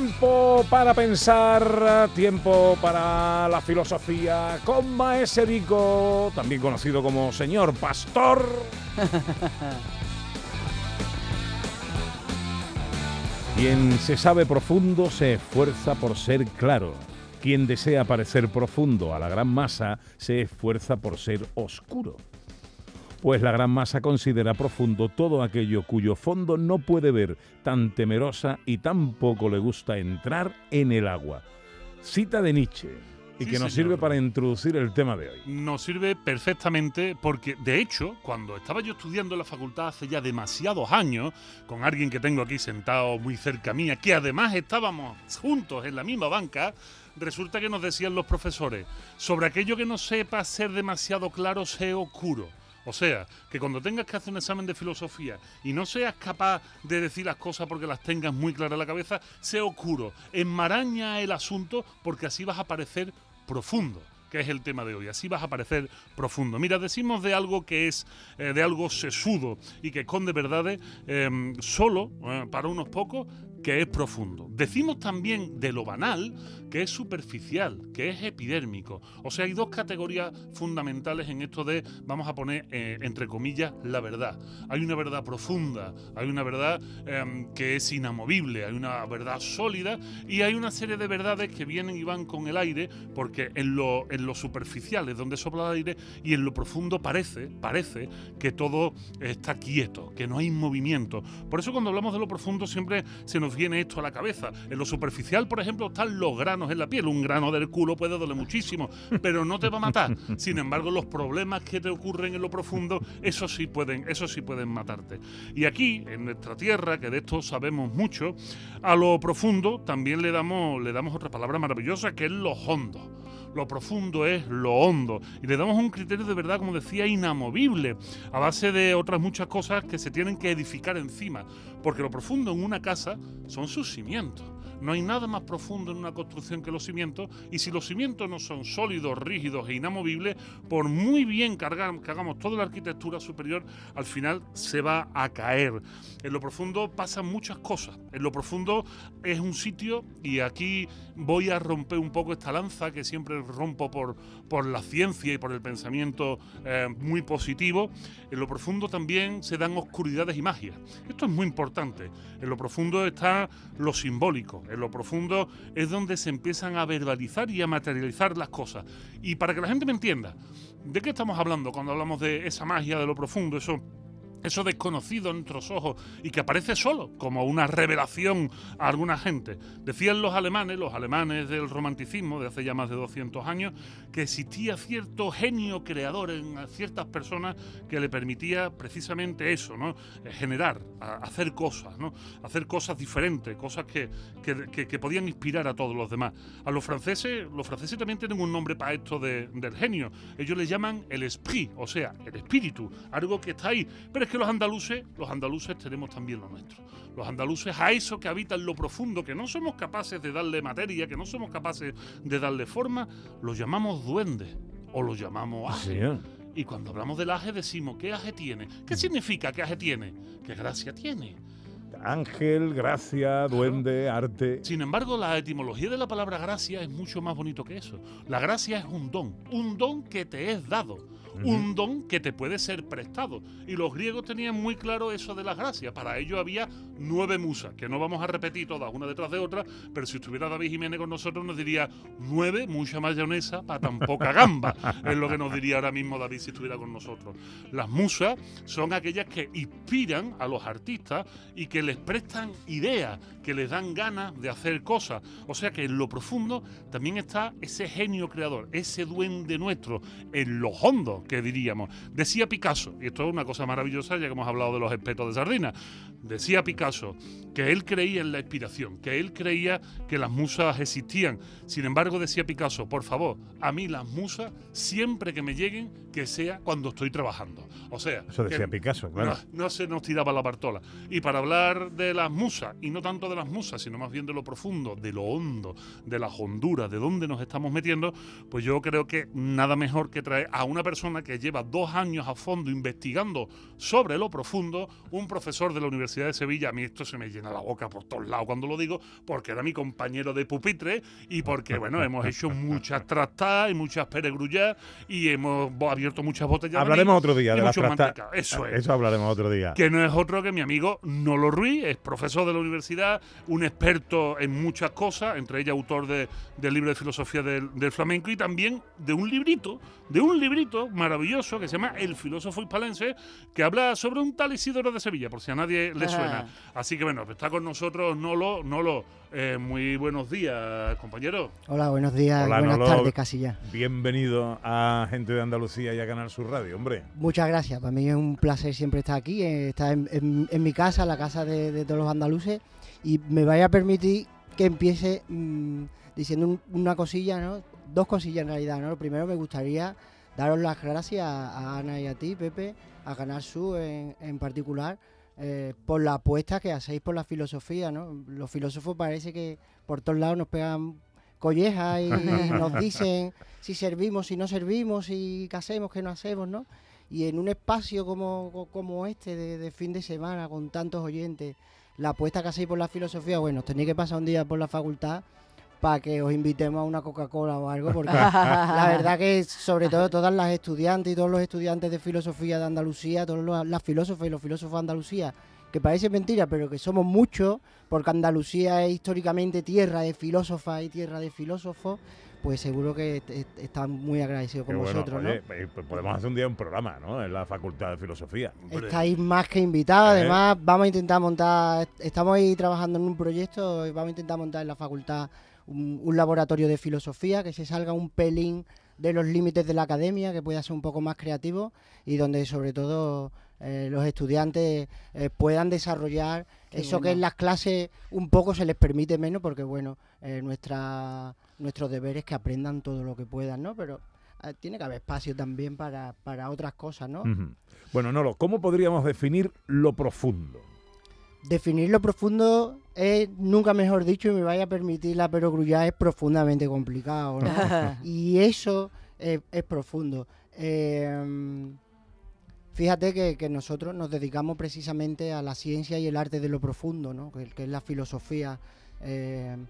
Tiempo para pensar, tiempo para la filosofía con Maese Vico, también conocido como señor pastor. Quien se sabe profundo se esfuerza por ser claro. Quien desea parecer profundo a la gran masa se esfuerza por ser oscuro. Pues la gran masa considera profundo todo aquello cuyo fondo no puede ver, tan temerosa y tan poco le gusta entrar en el agua. Cita de Nietzsche. Y Sí, que nos señor. sirve para introducir el tema de hoy. Nos sirve perfectamente porque, de hecho, cuando estaba yo estudiando en la facultad hace ya demasiados años, con alguien que tengo aquí sentado muy cerca mía, que además estábamos juntos en la misma banca, resulta que nos decían los profesores, sobre aquello que no sepa ser demasiado claro, sé oscuro. O sea, que cuando tengas que hacer un examen de filosofía y no seas capaz de decir las cosas porque las tengas muy claras en la cabeza, sé oscuro. Enmaraña el asunto porque así vas a parecer profundo que es el tema de hoy. Así vas a parecer profundo. Mira, decimos de algo que es eh, de algo sesudo y que esconde verdades eh, solo eh, para unos pocos que es profundo. Decimos también de lo banal que es superficial, que es epidérmico. O sea, hay dos categorías fundamentales en esto de, vamos a poner eh, entre comillas, la verdad. Hay una verdad profunda, hay una verdad eh, que es inamovible, hay una verdad sólida y hay una serie de verdades que vienen y van con el aire porque en lo, en lo superficial es donde sopla el aire y en lo profundo parece, parece que todo está quieto, que no hay movimiento. Por eso cuando hablamos de lo profundo siempre se nos viene esto a la cabeza. En lo superficial, por ejemplo, están los granos en la piel. Un grano del culo puede doler muchísimo, pero no te va a matar. Sin embargo, los problemas que te ocurren en lo profundo, eso sí pueden, eso sí pueden matarte. Y aquí, en nuestra tierra, que de esto sabemos mucho, a lo profundo también le damos, le damos otra palabra maravillosa que es lo hondo. Lo profundo es lo hondo. Y le damos un criterio de verdad, como decía, inamovible, a base de otras muchas cosas que se tienen que edificar encima. Porque lo profundo en una casa son sus cimientos. No hay nada más profundo en una construcción que los cimientos. Y si los cimientos no son sólidos, rígidos e inamovibles, por muy bien que haga- que hagamos toda la arquitectura superior, al final se va a caer. En lo profundo pasan muchas cosas. En lo profundo es un sitio, y aquí voy a romper un poco esta lanza que siempre rompo por, por la ciencia y por el pensamiento eh, muy positivo. En lo profundo también se dan oscuridades y magia. Esto es muy importante. En lo profundo está lo simbólico. En lo profundo es donde se empiezan a verbalizar y a materializar las cosas. Y para que la gente me entienda, ¿de qué estamos hablando cuando hablamos de esa magia de lo profundo? Eso eso desconocido en nuestros ojos y que aparece solo, como una revelación a alguna gente. Decían los alemanes, los alemanes del romanticismo de hace ya más de 200 años, que existía cierto genio creador en ciertas personas que le permitía precisamente eso, ¿no? Eh, Generar, hacer cosas, ¿no? Hacer cosas diferentes, cosas que, que- que- podían inspirar a todos los demás. A los franceses, los franceses también tienen un nombre para esto de- del genio. Ellos le llaman el esprit, o sea, el espíritu, algo que está ahí. Pero que los andaluces, los andaluces tenemos también lo nuestro. Los andaluces a eso que habita en lo profundo, que no somos capaces de darle materia, que no somos capaces de darle forma, lo llamamos duende o lo llamamos aje. Señor. Y cuando hablamos del aje decimos, ¿qué aje tiene? ¿Qué significa que aje tiene? ¿Qué gracia tiene? Ángel, gracia, duende, arte. Sin embargo, la etimología de la palabra gracia es mucho más bonito que eso. La gracia es un don, un don que te es dado, un don que te puede ser prestado. Y los griegos tenían muy claro eso de las gracias. Para ello había nueve musas, que no vamos a repetir todas una detrás de otra, pero si estuviera David Jiménez con nosotros nos diría nueve, mucha mayonesa para tan poca gamba. es lo que nos diría ahora mismo David si estuviera con nosotros. Las musas son aquellas que inspiran a los artistas y que les prestan ideas, que les dan ganas de hacer cosas. O sea que en lo profundo también está ese genio creador, ese duende nuestro, en lo hondo que diríamos. Decía Picasso, y esto es una cosa maravillosa ya que hemos hablado de los espetos de sardina, decía Picasso que él creía en la inspiración, que él creía que las musas existían. Sin embargo, decía Picasso, por favor, a mí las musas, siempre que me lleguen, que sea cuando estoy trabajando. O sea, eso decía Picasso, claro. No, no, se nos tiraba la partola. Y para hablar de las musas, y no tanto de las musas, sino más bien de lo profundo, de lo hondo, de las honduras, de dónde nos estamos metiendo, pues yo creo que nada mejor que traer a una persona que lleva dos años a fondo investigando sobre lo profundo, un profesor de la Universidad de Sevilla, a mí esto se me llena la boca por todos lados cuando lo digo, porque era mi compañero de pupitre y porque, bueno, hemos hecho muchas trastadas y muchas peregrullas y hemos abierto muchas botellas. Hablaremos otro día de las Eso es. Eso hablaremos otro día. Que no es otro que mi amigo Nolo Ruiz, es profesor de la universidad, un experto en muchas cosas, entre ellas autor de, del libro de filosofía del, del flamenco y también de un librito, de un librito maravilloso que se llama El filósofo hispalense, que habla sobre un tal Isidoro de Sevilla, por si a nadie le suena. Así que bueno, está con nosotros Nolo. Nolo, eh, muy buenos días, compañero. Hola, buenos días, buenas tardes casi ya. Bienvenido a Gente de Andalucía y a Canal Sur Radio, hombre. Muchas gracias, para mí es un placer siempre estar aquí, eh, estar en, mi casa, la casa de, todos los andaluces, y me vaya a permitir que empiece mm, diciendo una cosilla, ¿no? Dos cosillas en realidad, ¿no? Lo primero me gustaría daros las gracias a, Ana y a ti, Pepe, a Canal Sur en, en particular, eh, por la apuesta que hacéis por la filosofía, ¿no? Los filósofos parece que por todos lados nos pegan collejas y nos dicen si servimos, si no servimos, si qué hacemos, qué no hacemos, ¿no? Y en un espacio como, como este de, de, fin de semana, con tantos oyentes, la apuesta que hacéis por la filosofía, bueno, tenéis que pasar un día por la facultad para que os invitemos a una Coca-Cola o algo, porque la verdad que sobre todo todas las estudiantes y todos los estudiantes de filosofía de Andalucía, todas las filósofas y los filósofos de Andalucía, que parece mentira, pero que somos muchos, porque Andalucía es históricamente tierra de filósofas y tierra de filósofos, pues seguro que están muy agradecidos con vosotros, ¿no? Pues podemos hacer un día un programa, ¿no? En la Facultad de Filosofía. Estáis más que invitados, ¿Eh? además vamos a intentar montar, estamos ahí trabajando en un proyecto y vamos a intentar montar en la facultad un, laboratorio de filosofía, que se salga un pelín de los límites de la academia, que pueda ser un poco más creativo y donde sobre todo eh, los estudiantes eh, puedan desarrollar eso que en las clases un poco se les permite menos, porque bueno, eh, nuestra, nuestros deberes que aprendan todo lo que puedan, ¿no? Pero tiene que haber espacio también para, para otras cosas, ¿no? Bueno, Nolo, ¿cómo podríamos definir lo profundo? definir lo profundo es, nunca mejor dicho, y me vaya a permitir la perogrullada, es profundamente complicado. y eso es, profundo. Em, fíjate que, nosotros nos dedicamos precisamente a la ciencia y el arte de lo profundo, ¿no? que, es la filosofía. Em,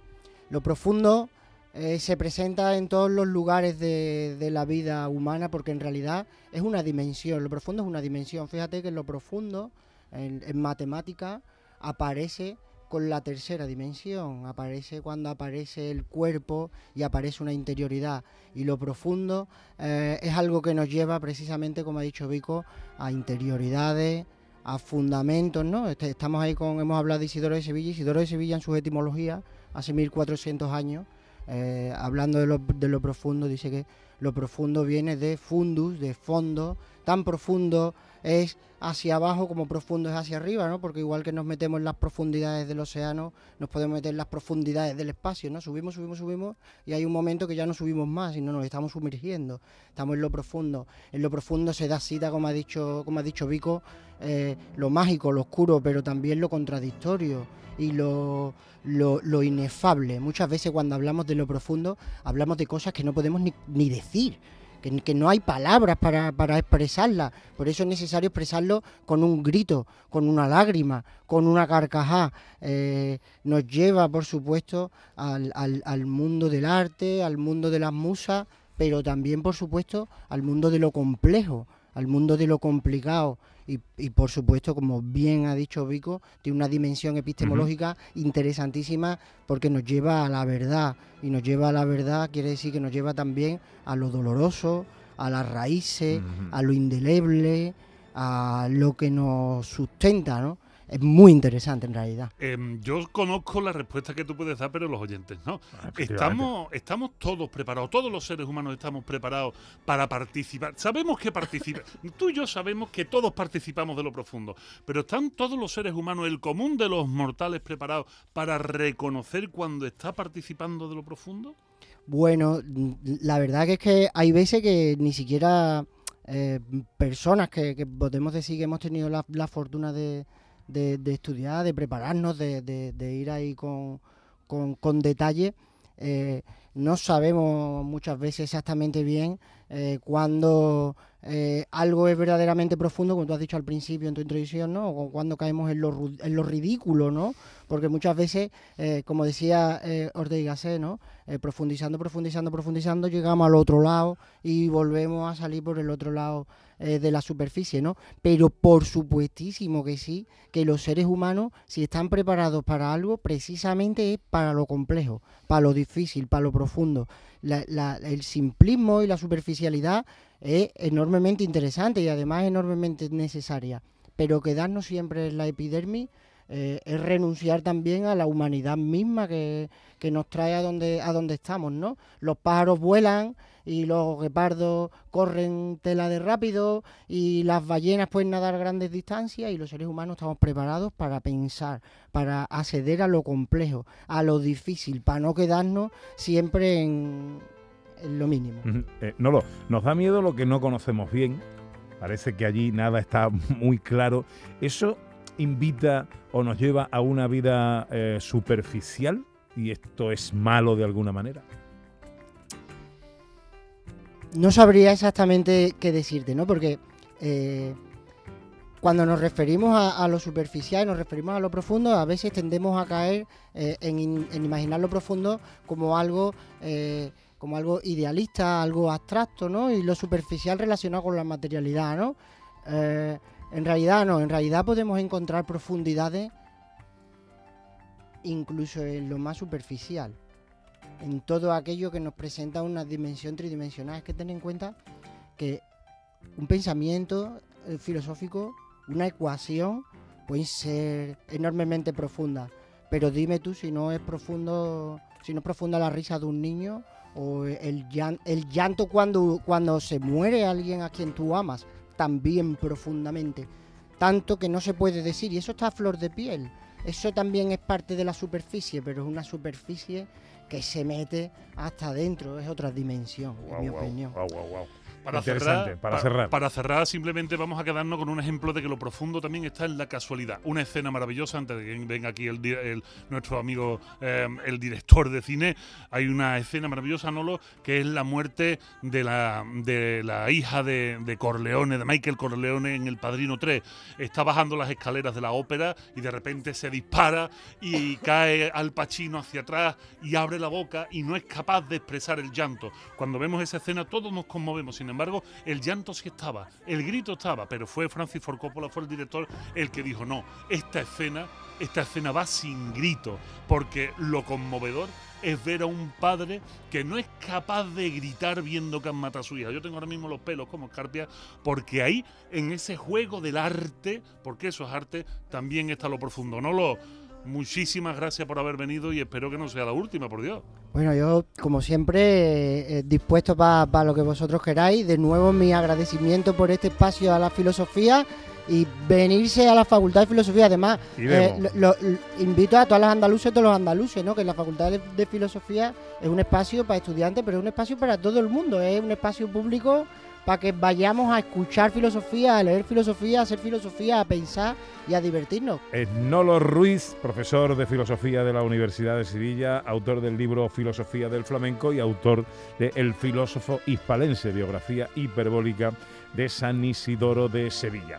lo profundo eh, se presenta en todos los lugares de, la vida humana porque en realidad es una dimensión, lo profundo es una dimensión. Fíjate que lo profundo en, en matemática aparece con la tercera dimensión, aparece cuando aparece el cuerpo y aparece una interioridad. Y lo profundo eh, es algo que nos lleva precisamente, como ha dicho Vico, a interioridades, a fundamentos, ¿no? Este, estamos ahí con, hemos hablado de Isidoro de Sevilla, Isidoro de Sevilla en su etimología, hace 1400 años, eh, hablando de lo, de lo profundo, dice que lo profundo viene de fundus, de fondo, tan profundo es hacia abajo como profundo es hacia arriba, ¿no? Porque igual que nos metemos en las profundidades del océano, nos podemos meter en las profundidades del espacio, ¿no? Subimos, subimos, subimos y hay un momento que ya no subimos más y no nos estamos sumergiendo, estamos en lo profundo. En lo profundo se da cita, como ha dicho, como ha dicho Vico, eh, lo mágico, lo oscuro, pero también lo contradictorio y lo, lo, inefable. Muchas veces cuando hablamos de lo profundo hablamos de cosas que no podemos ni, ni decir que, no hay palabras para, para expresarla. Por eso es necesario expresarlo con un grito, con una lágrima, con una carcajada. Eh, nos lleva, por supuesto, al, al, al mundo del arte, al mundo de las musas, pero también, por supuesto, al mundo de lo complejo, al mundo de lo complicado. Y, por supuesto, como bien ha dicho Vico, tiene una dimensión epistemológica interesantísima porque nos lleva a la verdad. Y nos lleva a la verdad quiere decir que nos lleva también a lo doloroso, a las raíces, a lo indeleble, a lo que nos sustenta, ¿no? Es muy interesante en realidad. Em, yo conozco la respuesta que tú puedes dar, pero los oyentes no. Ah. Estamos, estamos todos preparados, todos los seres humanos estamos preparados para participar. Sabemos que participa. tú y yo sabemos que todos participamos de lo profundo, pero ¿están todos los seres humanos, el común de los mortales, preparados para reconocer cuando está participando de lo profundo? Bueno, la verdad que es que hay veces que ni siquiera eh, personas que, que podemos decir que hemos tenido la, la fortuna de, de- estudiar, de prepararnos, de, de- de ir ahí con, con- detalle, eh, no sabemos muchas veces exactamente bien eh, cuando eh, algo es verdaderamente profundo, como tú has dicho al principio en tu introducción, ¿no? O cuando caemos en lo, en lo ridículo, ¿no? Porque muchas veces, eh, como decía Ortega y ¿no? Profundizando, profundizando, profundizando, llegamos al otro lado y volvemos a salir por el otro lado eh, de la superficie, ¿no? Pero por supuestísimo que sí, que los seres humanos, si están preparados para algo, precisamente es para lo complejo, para lo difícil, para lo profundo. El simplismo y la superficialidad es enormemente interesante y además enormemente necesaria. Pero quedarnos siempre en la epidermis eh, es renunciar también a la humanidad misma que, que nos trae a donde, a donde estamos, ¿no? Los pájaros vuelan y los guepardos corren tela de rápido y las ballenas pueden nadar grandes distancias y los seres humanos estamos preparados para pensar, para acceder a lo complejo, a lo difícil, para no quedarnos siempre en, lo mínimo. Eh, Nolo, nos da miedo lo que no conocemos bien. Parece que allí nada está muy claro. ¿Eso invita o nos lleva a una vida eh, superficial? ¿Y esto es malo de alguna manera? no sabría exactamente qué decirte, ¿no? Porque eh, cuando nos referimos a, lo superficial, nos referimos a lo profundo, a veces tendemos a caer eh, en, in- en imaginar lo profundo como algo, como algo idealista, algo abstracto, ¿no? Y lo superficial relacionado con la materialidad, ¿no? En realidad no, en realidad podemos encontrar profundidades incluso en lo más superficial en todo aquello que nos presenta una dimensión tridimensional. Es que ten en cuenta que un pensamiento eh, filosófico, una ecuación, pueden ser enormemente profundas. Pero dime tú si no es profundo, si no es profunda la risa de un niño o el, el llanto cuando, cuando se muere alguien a quien tú amas, también profundamente. Tanto que no se puede decir, y eso está a flor de piel. Eso también es parte de la superficie, pero es una superficie que se mete hasta adentro, es otra dimensión, en mi opinión. Para cerrar, para pa- cerrar. Para cerrar, simplemente vamos a quedarnos con un ejemplo de que lo profundo también está en la casualidad. Una escena maravillosa, antes de que venga aquí el, el- nuestro amigo, eh, el director de cine, hay una escena maravillosa, Nolo, que es la muerte de la, de la hija de, de Corleone, de Michael Corleone en El Padrino 3. Está bajando las escaleras de la ópera y de repente se dispara y cae al Pacino hacia atrás y abre la boca y no es capaz de expresar el llanto. Cuando vemos esa escena todos nos conmovemos, sin embargo, el llanto sí estaba, el grito estaba, pero fue Francis Ford Coppola, fue el director el que dijo, no, esta escena, esta escena va sin grito, porque lo conmovedor es ver a un padre que no es capaz de gritar viendo que han matado a su hija. Yo tengo ahora mismo los pelos como escarpia, porque ahí, en ese juego del arte, porque eso es arte, también está lo profundo. No lo. Muchísimas gracias por haber venido y espero que no sea la última, por Dios. Bueno, yo, como siempre, eh, eh, dispuesto para lo que vosotros queráis. De nuevo, mi agradecimiento por este espacio a la filosofía y venirse a la Facultad de Filosofía. Además, eh, lo- lo- invito a todas las andaluces y todos los andaluces, ¿no? Que la Facultad de, de Filosofía es un espacio para estudiantes, pero es un espacio para todo el mundo. Es un espacio público para que vayamos a escuchar filosofía, a leer filosofía, a hacer filosofía, a pensar y a divertirnos. Es Nolo Ruiz, profesor de filosofía de la Universidad de Sevilla, autor del libro Filosofía del Flamenco y autor de El filósofo hispalense, biografía hiperbólica de San Isidoro de Sevilla.